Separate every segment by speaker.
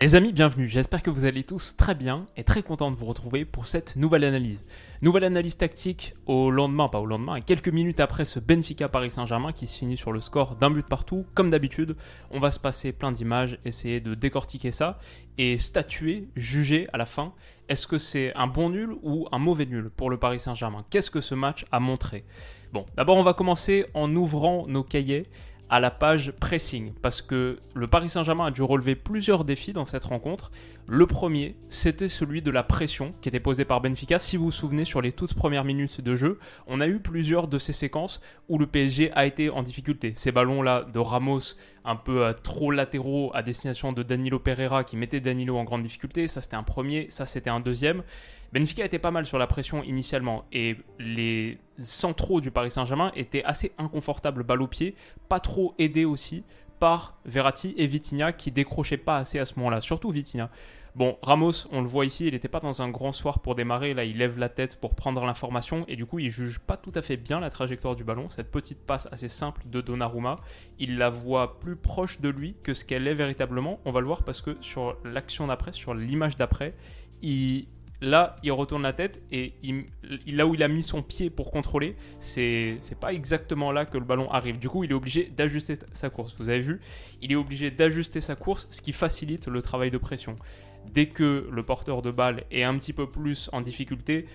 Speaker 1: Les amis, bienvenue. J'espère que vous allez tous très bien et très content de vous retrouver pour cette nouvelle analyse. Nouvelle analyse tactique au lendemain, pas au lendemain, à quelques minutes après ce Benfica Paris Saint-Germain qui se finit sur le score d'un but partout. Comme d'habitude, on va se passer plein d'images, essayer de décortiquer ça et statuer, juger à la fin. Est-ce que c'est un bon nul ou un mauvais nul pour le Paris Saint-Germain? Qu'est-ce que ce match a montré? Bon, d'abord on va commencer en ouvrant nos cahiers à la page pressing parce que le Paris Saint-Germain a dû relever plusieurs défis dans cette rencontre. Le premier, c'était celui de la pression qui était posée par Benfica. Si vous vous souvenez, sur les toutes premières minutes de jeu, on a eu plusieurs de ces séquences où le PSG a été en difficulté. Ces ballons-là de Ramos, un peu euh, trop latéraux à destination de Danilo Pereira qui mettait Danilo en grande difficulté, ça c'était un premier, ça c'était un deuxième. Benfica était pas mal sur la pression initialement et les centraux du Paris Saint-Germain étaient assez inconfortables balle au pied, pas trop aidés aussi par Verratti et Vitinha qui décrochaient pas assez à ce moment-là, surtout Vitinha. Bon, Ramos, on le voit ici, il n'était pas dans un grand soir pour démarrer, là il lève la tête pour prendre l'information et du coup il juge pas tout à fait bien la trajectoire du ballon, cette petite passe assez simple de Donnarumma, il la voit plus proche de lui que ce qu'elle est véritablement, on va le voir parce que sur l'action d'après, sur l'image d'après, il, Là, il retourne la tête et là où il a mis son pied pour contrôler, c'est pas exactement là que le ballon arrive. Du coup, il est obligé d'ajuster sa course. Vous avez vu? Il est obligé d'ajuster sa course, ce qui facilite le travail de pression. Dès que le porteur de balle est un petit peu plus en difficulté,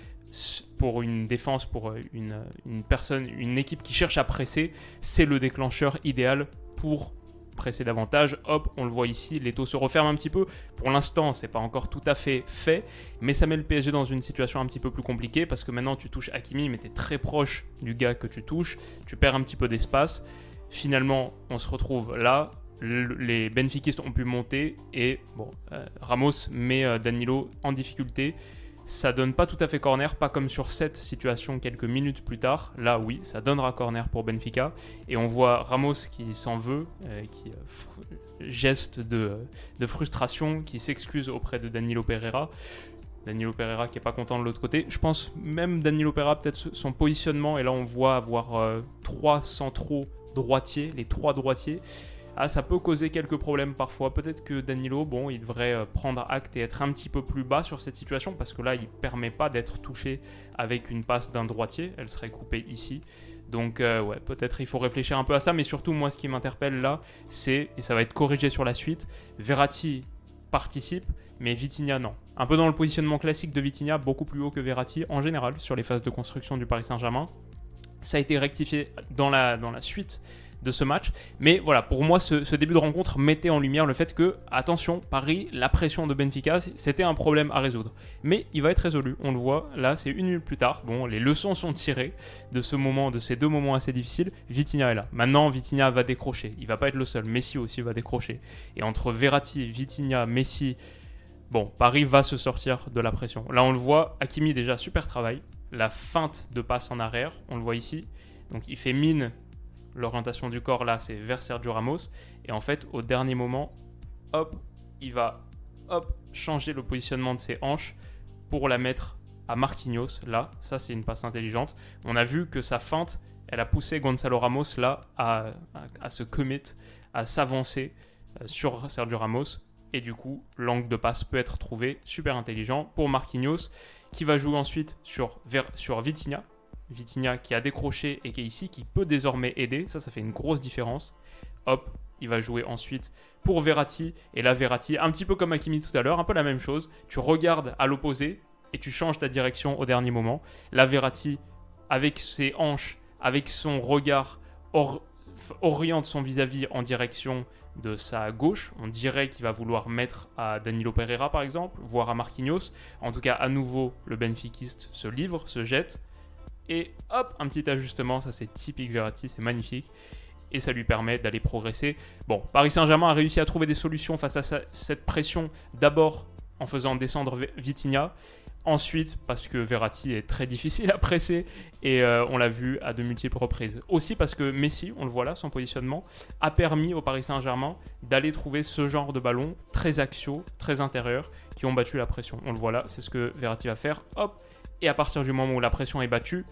Speaker 1: pour une défense, pour euh, une, une personne, une équipe qui cherche à presser, c'est le déclencheur idéal pour presser davantage. Hop, on le voit ici, les taux se referment un petit peu. Pour l'instant, c'est pas encore tout à fait fait, mais ça met le PSG dans une situation un petit peu plus compliquée parce que maintenant tu touches Hakimi, mais tu es très proche du gars que tu touches, tu perds un petit peu d'espace. Finalement, on se retrouve là. Le- Les Benfiquistes ont pu monter et bon, euh, Ramos met euh, Danilo en difficulté. Ça donne pas tout à fait corner, pas comme sur cette situation quelques minutes plus tard. Là, oui, ça donnera corner pour Benfica. Et on voit Ramos qui s'en veut, euh, qui euh, geste de, de frustration, qui s'excuse auprès de Danilo Pereira. Danilo Pereira qui est pas content de l'autre côté. Je pense même Danilo Pereira, peut-être son positionnement, et là on voit avoir euh, trois centraux droitiers, les trois droitiers. Ah, ça peut causer quelques problèmes parfois. Peut-être que Danilo, bon, il devrait euh, prendre acte et être un petit peu plus bas sur cette situation parce que là, il permet pas d'être touché avec une passe d'un droitier. Elle serait coupée ici. Donc, euh, ouais, peut-être il faut réfléchir un peu à ça. Mais surtout, moi, ce qui m'interpelle là, c'est, et ça va être corrigé sur la suite, Verratti participe, mais Vitinha non. Un peu dans le positionnement classique de Vitinha, beaucoup plus haut que Verratti en général sur les phases de construction du Paris Saint-Germain. Ça a été rectifié dans la, dans la suite de ce match. Mais voilà, pour moi, ce, début de rencontre mettait en lumière le fait que, attention, Paris, la pression de Benfica, c'était un problème à résoudre. Mais il va être résolu, on le voit, là, c'est une minute plus tard. Bon, les leçons sont tirées de ce moment, de ces deux moments assez difficiles. Vitinha est là. Maintenant, Vitinha va décrocher. Il va pas être le seul. Messi aussi va décrocher. Et entre Verratti, Vitinha, Messi, bon, Paris va se sortir de la pression. Là, on le voit, Hakimi déjà super travail. La feinte de passe en arrière, on le voit ici. Donc il fait mine l'orientation du corps là, c'est vers Sergio Ramos. Et en fait, au dernier moment, hop, il va hop, changer le positionnement de ses hanches pour la mettre à Marquinhos. Là, ça c'est une passe intelligente. On a vu que sa feinte, elle a poussé Gonzalo Ramos là à, à, se commit, à s'avancer euh, sur Sergio Ramos. Et du coup, l'angle de passe peut être trouvé super intelligent pour Marquinhos, qui va jouer ensuite sur, sur Vitinha, Vitinha qui a décroché et qui est ici, qui peut désormais aider. Ça, ça fait une grosse différence. Hop, il va jouer ensuite pour Verratti. Et là, Verratti, un petit peu comme Hakimi tout à l'heure, un peu la même chose. Tu regardes à l'opposé et tu changes ta direction au dernier moment. Là, Verratti, avec ses hanches, avec son regard, or- oriente son vis-à-vis en direction de sa gauche. On dirait qu'il va vouloir mettre à Danilo Pereira, par exemple, voire à Marquinhos. En tout cas, à nouveau, le Benfiquiste se livre, se jette. Et hop, un petit ajustement, ça c'est typique Verratti, c'est magnifique. et ça lui permet d'aller progresser. Bon, Paris Saint-Germain a réussi à trouver des solutions face à cette pression, d'abord en faisant descendre Vitinha, Ensuite, parce que Verratti est très difficile à presser et euh, on l'a vu à de multiples reprises. Aussi parce que Messi, on le voit là, son positionnement, a permis au Paris Saint-Germain d'aller trouver ce genre de ballons très axiaux, très intérieurs, qui ont battu la pression. On le voit là, c'est ce que Verratti va faire. Hop Et à partir du moment où la pression est battue,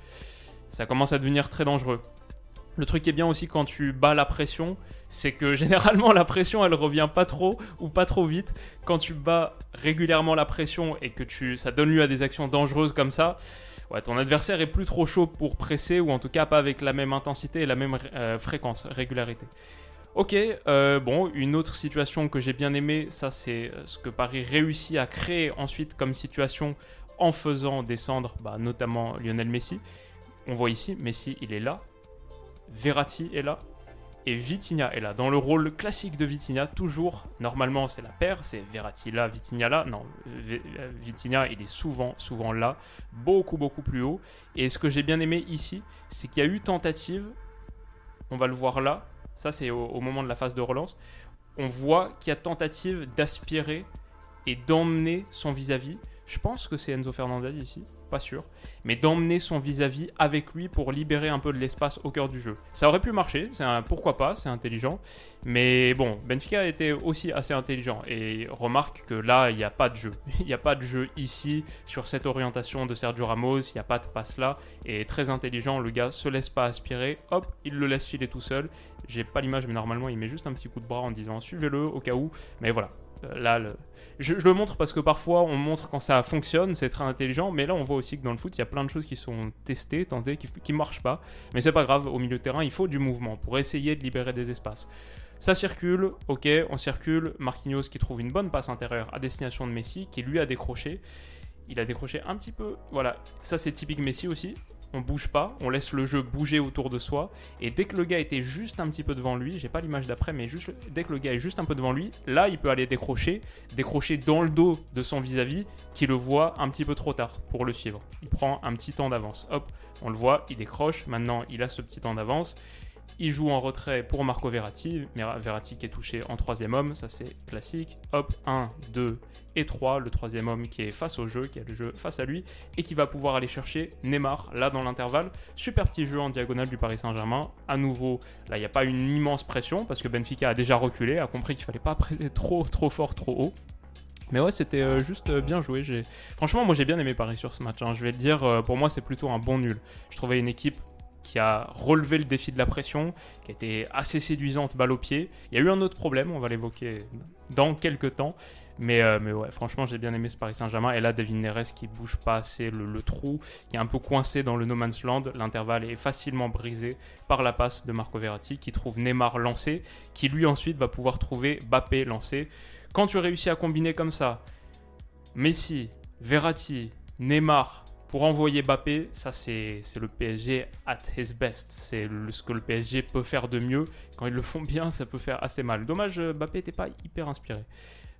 Speaker 1: ça commence à devenir très dangereux. Le truc qui est bien aussi quand tu bats la pression, c'est que généralement la pression elle revient pas trop ou pas trop vite. Quand tu bats régulièrement la pression et que tu, ça donne lieu à des actions dangereuses comme ça, ton adversaire est plus trop chaud pour presser ou en tout cas pas avec la même intensité et la même euh, fréquence, régularité. Ok, euh, bon, une autre situation que j'ai bien aimé, ça c'est euh, ce que Paris réussit à créer ensuite comme situation en faisant descendre bah, notamment Lionel Messi. On voit ici, Messi il est là, Verratti est là et Vitinha est là. Dans le rôle classique de Vitinha, toujours, normalement c'est la paire, c'est Verratti là, Vitinha là. Non, Vitinha il est souvent, souvent là, beaucoup, beaucoup plus haut. Et ce que j'ai bien aimé ici, c'est qu'il y a eu tentative, on va le voir là, ça c'est au, au moment de la phase de relance, on voit qu'il y a tentative d'aspirer et d'emmener son vis-à-vis. Je pense que c'est Enzo Fernandez ici pas sûr, mais d'emmener son vis-à-vis avec lui pour libérer un peu de l'espace au cœur du jeu. Ça aurait pu marcher, pourquoi pas, c'est intelligent, mais bon, Benfica était aussi assez intelligent. Et remarque que là, il n'y a pas de jeu. Il n'y a pas de jeu ici sur cette orientation de Sergio Ramos, il n'y a pas de passe là, et très intelligent, le gars se laisse pas aspirer, hop, il le laisse filer tout seul. J'ai pas l'image, mais normalement, il met juste un petit coup de bras en disant suivez-le au cas où, mais voilà, là, je, le montre parce que parfois on montre quand ça fonctionne, c'est très intelligent, mais là on voit aussi que dans le foot, il y a plein de choses qui sont testées, tentées, qui ne marchent pas. Mais c'est pas grave, au milieu de terrain, il faut du mouvement pour essayer de libérer des espaces. Ça circule, ok, on circule. Marquinhos qui trouve une bonne passe intérieure à destination de Messi, qui lui a décroché. Il a décroché un petit peu. Voilà, ça c'est typique Messi aussi on bouge pas, on laisse le jeu bouger autour de soi. Et dès que le gars était juste un petit peu devant lui, j'ai pas l'image d'après, mais dès que le gars est juste un peu devant lui, là il peut aller décrocher, décrocher dans le dos de son vis-à-vis qui le voit un petit peu trop tard pour le suivre. Il prend un petit temps d'avance. Hop, on le voit, il décroche. Maintenant il a ce petit temps d'avance. Il joue en retrait pour Marco Verratti. Verratti qui est touché en troisième homme, ça c'est classique. Hop, 1, 2 et 3. Le troisième homme qui est face au jeu, qui a le jeu face à lui et qui va pouvoir aller chercher Neymar là dans l'intervalle. Super petit jeu en diagonale du Paris Saint-Germain. À nouveau, là il n'y a pas une immense pression parce que Benfica a déjà reculé, a compris qu'il fallait pas presser trop, trop fort, trop haut. Mais ouais, c'était euh, juste euh, bien joué. Franchement, moi j'ai bien aimé Paris sur ce match. Hein. Je vais le dire, euh, pour moi c'est plutôt un bon nul. Je trouvais une équipe qui a relevé le défi de la pression, qui a été assez séduisante balle au pied. Il y a eu un autre problème, on va l'évoquer dans quelques temps. Mais, euh, ouais, franchement, j'ai bien aimé ce Paris Saint-Germain. Et là, David Neres qui bouge pas assez le, trou, qui est un peu coincé dans le no man's land. L'intervalle est facilement brisé par la passe de Marco Verratti qui trouve Neymar lancé, qui lui ensuite va pouvoir trouver Bappé lancé. Quand tu réussis à combiner comme ça, Messi, Verratti, Neymar, pour envoyer Bappé, ça c'est le PSG at his best. C'est ce que le PSG peut faire de mieux. Quand ils le font bien, ça peut faire assez mal. Dommage, euh, Bappé n'était pas hyper inspiré.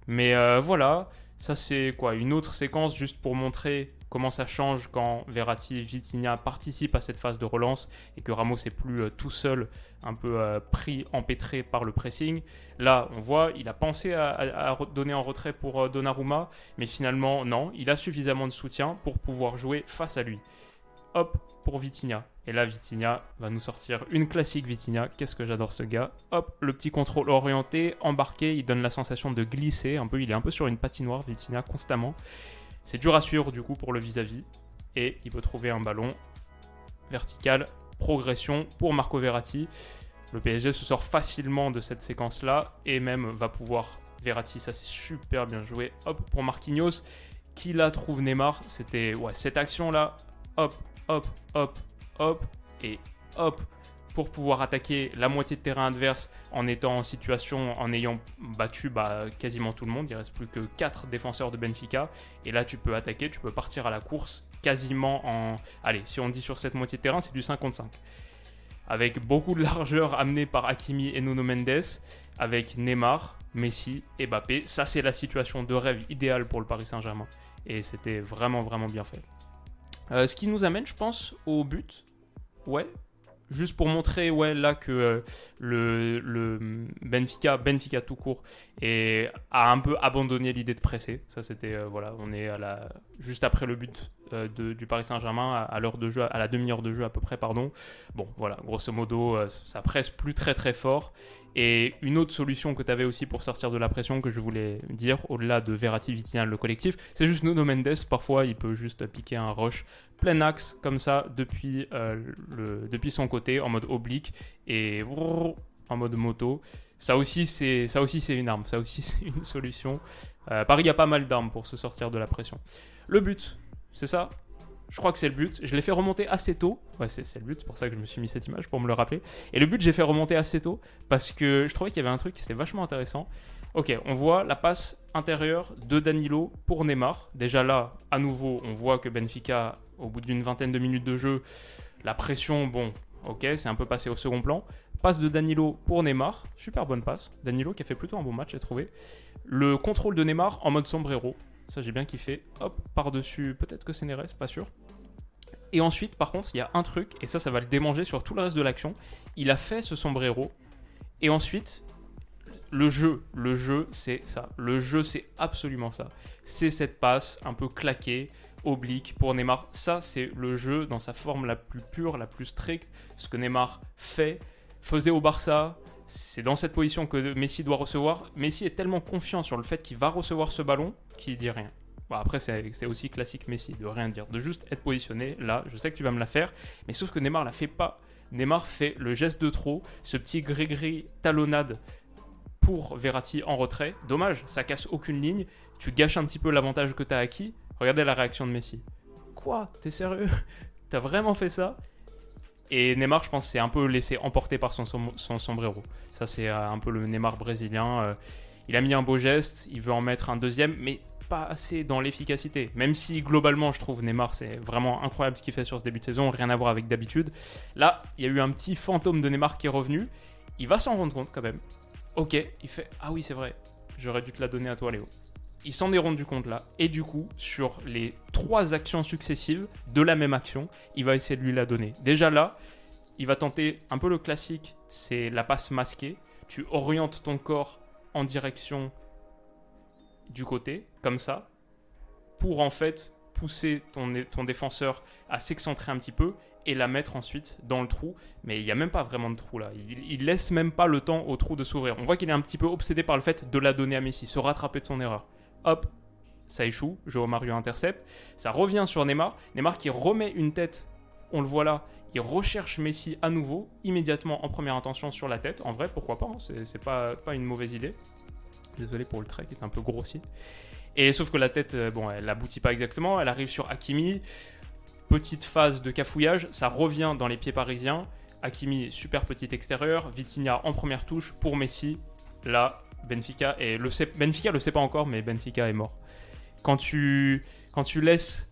Speaker 1: Mais euh, voilà, ça c'est quoi Une autre séquence juste pour montrer comment ça change quand Verratti et Vitinha participent à cette phase de relance et que Ramos est plus euh, tout seul, un peu euh, pris, empêtré par le pressing. Là, on voit, il a pensé à, donner en retrait pour Donnarumma, mais finalement, non, il a suffisamment de soutien pour pouvoir jouer face à lui. Hop, pour Vitinha. Et là, Vitinha va nous sortir une classique Vitinha. Qu'est-ce que j'adore ce gars. Hop, le petit contrôle orienté, embarqué, il donne la sensation de glisser. Un peu, il est un peu sur une patinoire, Vitinha, constamment. C'est dur à suivre du coup pour le vis-à-vis. Et il peut trouver un ballon vertical, progression pour Marco Verratti. Le PSG se sort facilement de cette séquence-là et même va pouvoir. Verratti, ça c'est super bien joué. Hop, pour Marquinhos, qui la trouve Neymar. C'était ouais, cette action-là. Hop, hop, hop, hop et hop pour pouvoir attaquer la moitié de terrain adverse en étant en situation, en ayant battu bah, quasiment tout le monde. Il reste plus que 4 défenseurs de Benfica. Et là, tu peux attaquer, tu peux partir à la course quasiment en... Allez, si on dit sur cette moitié de terrain, c'est du 55. Avec beaucoup de largeur amenée par Hakimi et Nuno Mendes, avec Neymar, Messi et Mbappé. Ça, c'est la situation de rêve idéale pour le Paris Saint-Germain. Et c'était vraiment, vraiment bien fait. Euh, ce qui nous amène, je pense, au but. Ouais, juste pour montrer ouais, là que euh, le, Benfica, Benfica tout court, a un peu abandonné l'idée de presser. Ça, c'était, euh, voilà, on est à la, juste après le but euh, du Paris Saint-Germain, à, l'heure de jeu, à la demi-heure de jeu à peu près, pardon. Bon, voilà, grosso modo, ça presse plus très très fort. Et une autre solution que tu avais aussi pour sortir de la pression que je voulais dire, au-delà de Verratti, Vitinha, le collectif, c'est juste Nuno Mendes. Parfois, il peut juste piquer un rush plein axe comme ça depuis, euh, depuis son côté en mode oblique et en mode moto. Ça aussi, c'est une arme. Ça aussi c'est une solution. Euh, a pas mal d'armes pour se sortir de la pression. Le but, c'est ça. Je crois que c'est le but. Je l'ai fait remonter assez tôt. Ouais, c'est le but. C'est pour ça que je me suis mis cette image pour me le rappeler. Et le but, j'ai fait remonter assez tôt parce que je trouvais qu'il y avait un truc qui était vachement intéressant. Ok, on voit la passe intérieure de Danilo pour Neymar. Déjà là, à nouveau, on voit que Benfica, au bout d'une vingtaine de minutes de jeu, la pression, bon, ok, c'est un peu passé au second plan. Passe de Danilo pour Neymar, super bonne passe. Danilo qui a fait plutôt un bon match, j'ai trouvé. Le contrôle de Neymar en mode sombrero, ça j'ai bien kiffé. Hop, par-dessus, peut-être que c'est Neres, pas sûr. Et ensuite, par contre, il y a un truc, et ça, ça va le démanger sur tout le reste de l'action. Il a fait ce sombrero, et ensuite, le jeu, le jeu, c'est ça. Le jeu, c'est absolument ça. C'est cette passe un peu claquée, oblique pour Neymar. Ça, c'est le jeu dans sa forme la plus pure, la plus stricte. Ce que Neymar fait, faisait au Barça. C'est dans cette position que Messi doit recevoir. Messi est tellement confiant sur le fait qu'il va recevoir ce ballon qu'il dit rien. Bon, après, c'est aussi classique Messi de rien dire, de juste être positionné. Là, je sais que tu vas me la faire, mais sauf que Neymar la fait pas. Neymar fait le geste de trop, ce petit gris-gris talonnade pour Verratti en retrait. Dommage, ça casse aucune ligne. Tu gâches un petit peu l'avantage que tu as acquis. Regardez la réaction de Messi. Quoi? T'es sérieux? T'as vraiment fait ça? Et Neymar, je pense, s'est un peu laissé emporter par son, sombrero. Ça, c'est euh, un peu le Neymar brésilien. Euh. Il a mis un beau geste, il veut en mettre un deuxième, mais pas assez dans l'efficacité. Même si globalement, je trouve Neymar, c'est vraiment incroyable ce qu'il fait sur ce début de saison, rien à voir avec d'habitude. Là, il y a eu un petit fantôme de Neymar qui est revenu. Il va s'en rendre compte quand même. Ok, il fait Ah oui, c'est vrai, j'aurais dû te la donner à toi, Léo. Il s'en est rendu compte là, et du coup, sur les trois actions successives de la même action, il va essayer de lui la donner. Déjà là, il va tenter un peu le classique, c'est la passe masquée. Tu orientes ton corps en direction du côté, comme ça, pour en fait pousser ton, défenseur à s'excentrer un petit peu et la mettre ensuite dans le trou. Mais il n'y a même pas vraiment de trou là. Il, il, laisse même pas le temps au trou de s'ouvrir. On voit qu'il est un petit peu obsédé par le fait de la donner à Messi, se rattraper de son erreur. Hop, ça échoue. Joao Mario intercepte. Ça revient sur Neymar. Neymar qui remet une tête. On le voit là. Il recherche Messi à nouveau, immédiatement en première intention sur la tête. En vrai, pourquoi pas hein. C'est pas, une mauvaise idée. Désolé pour le trait qui est un peu grossier. Et sauf que la tête, euh, bon, elle aboutit pas exactement. Elle arrive sur Hakimi petite phase de cafouillage, ça revient dans les pieds parisiens. Hakimi, super petit extérieur. Vitinha en première touche pour Messi. Là, Benfica, et le sait, Benfica le sait pas encore, mais Benfica est mort. Quand tu, quand tu laisses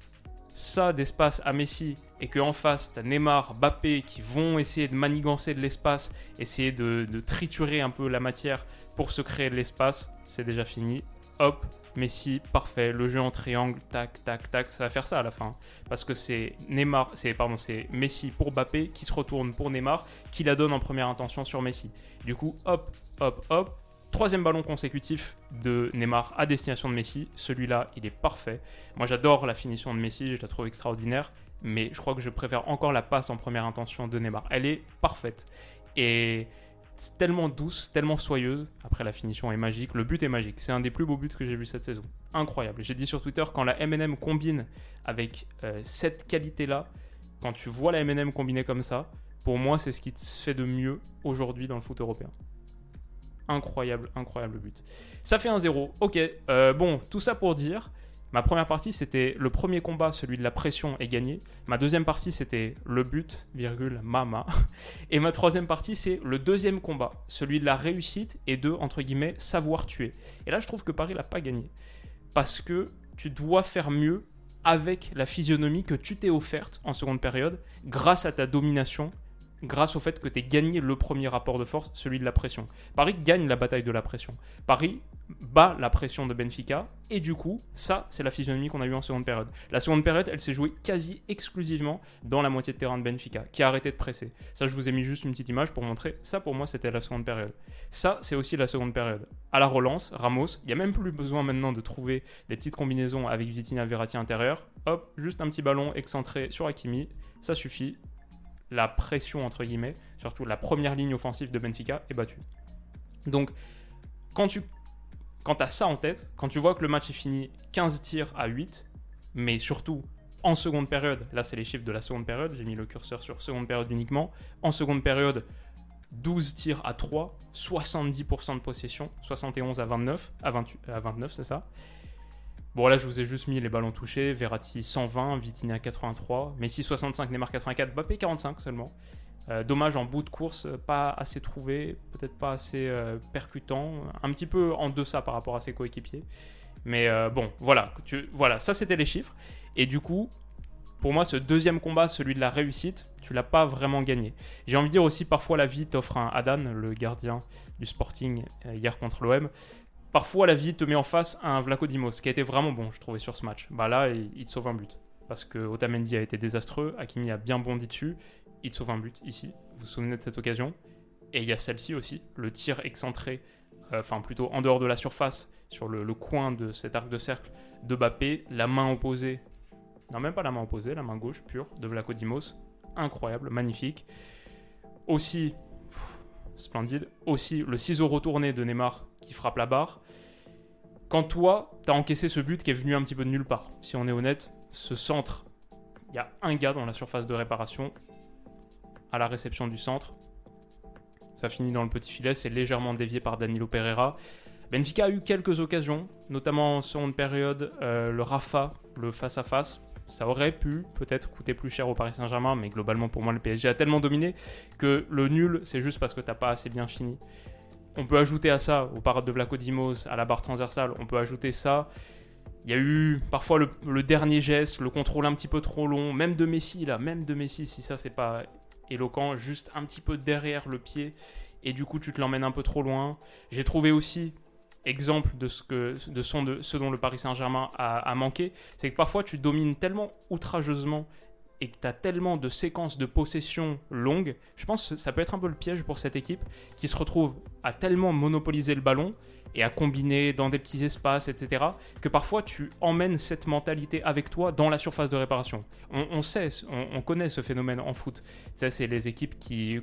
Speaker 1: ça d'espace à Messi et que en face, tu as Neymar, Bappé qui vont essayer de manigancer de l'espace, essayer de, de triturer un peu la matière pour se créer de l'espace, c'est déjà fini. Hop, Messi, parfait. Le jeu en triangle, tac, tac, tac, ça va faire ça à la fin. Parce que c'est Neymar, c'est pardon, c'est Messi pour Mbappé qui se retourne pour Neymar, qui la donne en première intention sur Messi. Du coup, hop, hop, hop. Troisième ballon consécutif de Neymar à destination de Messi. Celui-là, il est parfait. Moi, j'adore la finition de Messi, je la trouve extraordinaire. Mais je crois que je préfère encore la passe en première intention de Neymar. Elle est parfaite. Et tellement douce, tellement soyeuse. Après, la finition est magique. Le but est magique. C'est un des plus beaux buts que j'ai vu cette saison. Incroyable. J'ai dit sur Twitter, quand la MM combine avec euh, cette qualité-là, quand tu vois la MM combinée comme ça, pour moi, c'est ce qui fait de mieux aujourd'hui dans le foot européen. Incroyable, incroyable but. Ça fait un 0. Ok, euh, bon, tout ça pour dire Ma première partie, c'était le premier combat, celui de la pression, est gagné. Ma deuxième partie, c'était le but, virgule, mama. Et ma troisième partie, c'est le deuxième combat, celui de la réussite et de, entre guillemets, savoir tuer. Et là, je trouve que Paris l'a pas gagné. Parce que tu dois faire mieux avec la physionomie que tu t'es offerte en seconde période, grâce à ta domination grâce au fait que tu gagné le premier rapport de force, celui de la pression. Paris gagne la bataille de la pression. Paris bat la pression de Benfica, et du coup, ça, c'est la physionomie qu'on a eue en seconde période. La seconde période, elle s'est jouée quasi exclusivement dans la moitié de terrain de Benfica, qui a arrêté de presser. Ça, je vous ai mis juste une petite image pour montrer. Ça, pour moi, c'était la seconde période. Ça, c'est aussi la seconde période. À la relance, Ramos, il n'y a même plus besoin maintenant de trouver des petites combinaisons avec Vitinha Verratti intérieur. Hop, juste un petit ballon excentré sur Hakimi, ça suffit la pression, entre guillemets, surtout la première ligne offensive de Benfica, est battue. Donc, quand tu quand as ça en tête, quand tu vois que le match est fini 15 tirs à 8, mais surtout en seconde période, là c'est les chiffres de la seconde période, j'ai mis le curseur sur seconde période uniquement, en seconde période, 12 tirs à 3, 70% de possession, 71 à 29, à, à 29 c'est ça, Bon, là, je vous ai juste mis les ballons touchés. Verratti 120, Vitinha 83, Messi 65, Neymar 84, Mbappé 45 seulement. Euh, dommage en bout de course, pas assez trouvé, peut-être pas assez euh, percutant, un petit peu en deçà par rapport à ses coéquipiers. Mais euh, bon, voilà, tu, voilà, ça c'était les chiffres. Et du coup, pour moi, ce deuxième combat, celui de la réussite, tu l'as pas vraiment gagné. J'ai envie de dire aussi, parfois la vie t'offre un Adan, le gardien du Sporting hier contre l'OM parfois la vie te met en face un Vlaco Dimos, qui a été vraiment bon, je trouvais, sur ce match. Bah là, il, te sauve un but. Parce que Otamendi a été désastreux, Hakimi a bien bondi dessus, il te sauve un but ici. Vous vous souvenez de cette occasion? Et il y a celle-ci aussi, le tir excentré, euh, enfin plutôt en dehors de la surface, sur le, coin de cet arc de cercle de Bappé, la main opposée, non même pas la main opposée, la main gauche pure de Vlaco Dimos, incroyable, magnifique. Aussi, splendide. Aussi, le ciseau retourné de Neymar frappe la barre. Quand toi, t'as encaissé ce but qui est venu un petit peu de nulle part. Si on est honnête, ce centre, il y a un gars dans la surface de réparation à la réception du centre. Ça finit dans le petit filet, c'est légèrement dévié par Danilo Pereira. Benfica a eu quelques occasions, notamment en seconde période, euh, le Rafa, le face-à-face, ça aurait pu peut-être coûter plus cher au Paris Saint-Germain, mais globalement pour moi le PSG a tellement dominé que le nul c'est juste parce que t'as pas assez bien fini. On peut ajouter à ça, au parade de Vlaco Dimos, à la barre transversale, on peut ajouter ça. Il y a eu parfois le, dernier geste, le contrôle un petit peu trop long, même de Messi là, même de Messi, si ça c'est pas éloquent, juste un petit peu derrière le pied, et du coup tu te l'emmènes un peu trop loin. J'ai trouvé aussi exemple de ce, que, de ce dont le Paris Saint-Germain a, manqué, c'est que parfois tu domines tellement outrageusement et que tu as tellement de séquences de possession longues, je pense que ça peut être un peu le piège pour cette équipe qui se retrouve à tellement monopoliser le ballon et à combiner dans des petits espaces, etc., que parfois tu emmènes cette mentalité avec toi dans la surface de réparation. On, sait, on, connaît ce phénomène en foot. Ça, c'est les équipes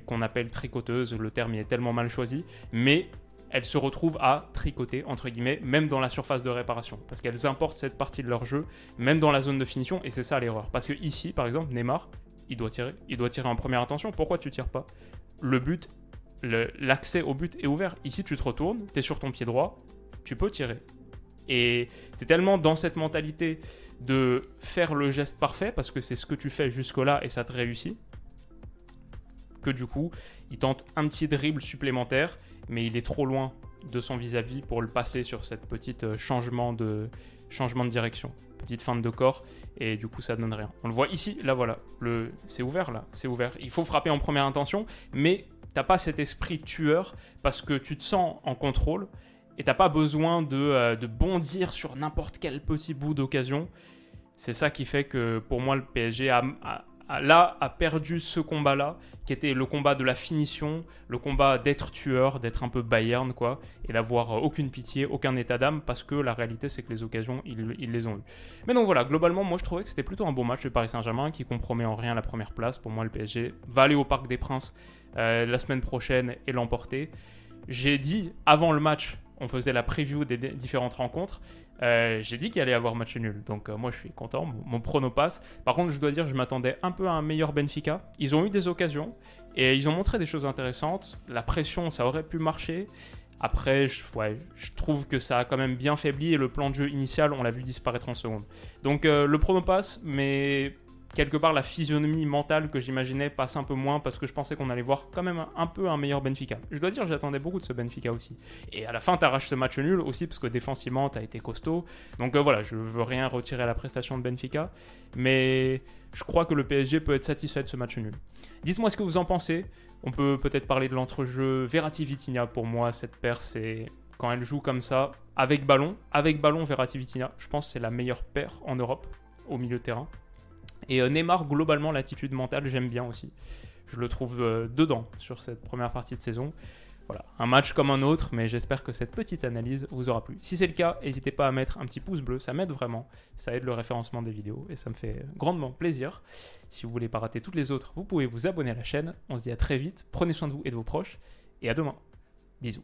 Speaker 1: qu'on appelle tricoteuses, le terme est tellement mal choisi, mais elles se retrouvent à tricoter, entre guillemets, même dans la surface de réparation. Parce qu'elles importent cette partie de leur jeu, même dans la zone de finition, et c'est ça l'erreur. Parce que ici, par exemple, Neymar, il doit tirer. Il doit tirer en première intention. Pourquoi tu tires pas? Le but, l'accès au but est ouvert. Ici, tu te retournes, tu es sur ton pied droit, tu peux tirer. Et tu es tellement dans cette mentalité de faire le geste parfait, parce que c'est ce que tu fais jusque-là et ça te réussit, que du coup, il tente un petit dribble supplémentaire mais il est trop loin de son vis-à-vis pour le passer sur cette petite euh, changement de, direction, petite feinte de corps, et du coup ça donne rien. On le voit ici, là voilà, c'est ouvert là, c'est ouvert. Il faut frapper en première intention, mais t'as pas cet esprit tueur parce que tu te sens en contrôle et t'as pas besoin de, euh, de bondir sur n'importe quel petit bout d'occasion. C'est ça qui fait que pour moi le PSG a, là a perdu ce combat-là, qui était le combat de la finition, le combat d'être tueur, d'être un peu Bayern, quoi, et d'avoir euh, aucune pitié, aucun état d'âme, parce que la réalité, c'est que les occasions, ils, les ont eues. Mais donc voilà, globalement, moi je trouvais que c'était plutôt un bon match de Paris Saint-Germain, qui compromet en rien la première place. Pour moi, le PSG va aller au Parc des Princes euh, la semaine prochaine et l'emporter. J'ai dit avant le match, on faisait la preview des différentes rencontres. Euh, j'ai dit qu'il allait y avoir match nul, donc euh, moi je suis content, mon, prono passe. Par contre, je dois dire, je m'attendais un peu à un meilleur Benfica. Ils ont eu des occasions et ils ont montré des choses intéressantes. La pression, ça aurait pu marcher. Après, je trouve que ça a quand même bien faibli et le plan de jeu initial, on l'a vu disparaître en seconde. Donc euh, le prono passe, mais quelque part la physionomie mentale que j'imaginais passe un peu moins parce que je pensais qu'on allait voir quand même un, peu un meilleur Benfica. Je dois dire, j'attendais beaucoup de ce Benfica aussi. Et à la fin, t'arraches ce match nul aussi parce que défensivement, t'as été costaud. Donc euh, voilà, je veux rien retirer à la prestation de Benfica, mais je crois que le PSG peut être satisfait de ce match nul. Dites-moi ce que vous en pensez. On peut peut-être parler de l'entrejeu Verratti-Vitinha. Pour moi, cette paire, c'est quand elle joue comme ça, avec ballon, avec ballon Verratti-Vitinha. Je pense que c'est la meilleure paire en Europe au milieu de terrain. Et euh, Neymar, globalement, l'attitude mentale, j'aime bien aussi. Je le trouve euh, dedans sur cette première partie de saison. Voilà, un match comme un autre, mais j'espère que cette petite analyse vous aura plu. Si c'est le cas, n'hésitez pas à mettre un petit pouce bleu, ça m'aide vraiment, ça aide le référencement des vidéos et ça me fait grandement plaisir. Si vous voulez pas rater toutes les autres, vous pouvez vous abonner à la chaîne. On se dit à très vite, prenez soin de vous et de vos proches, et à demain. Bisous.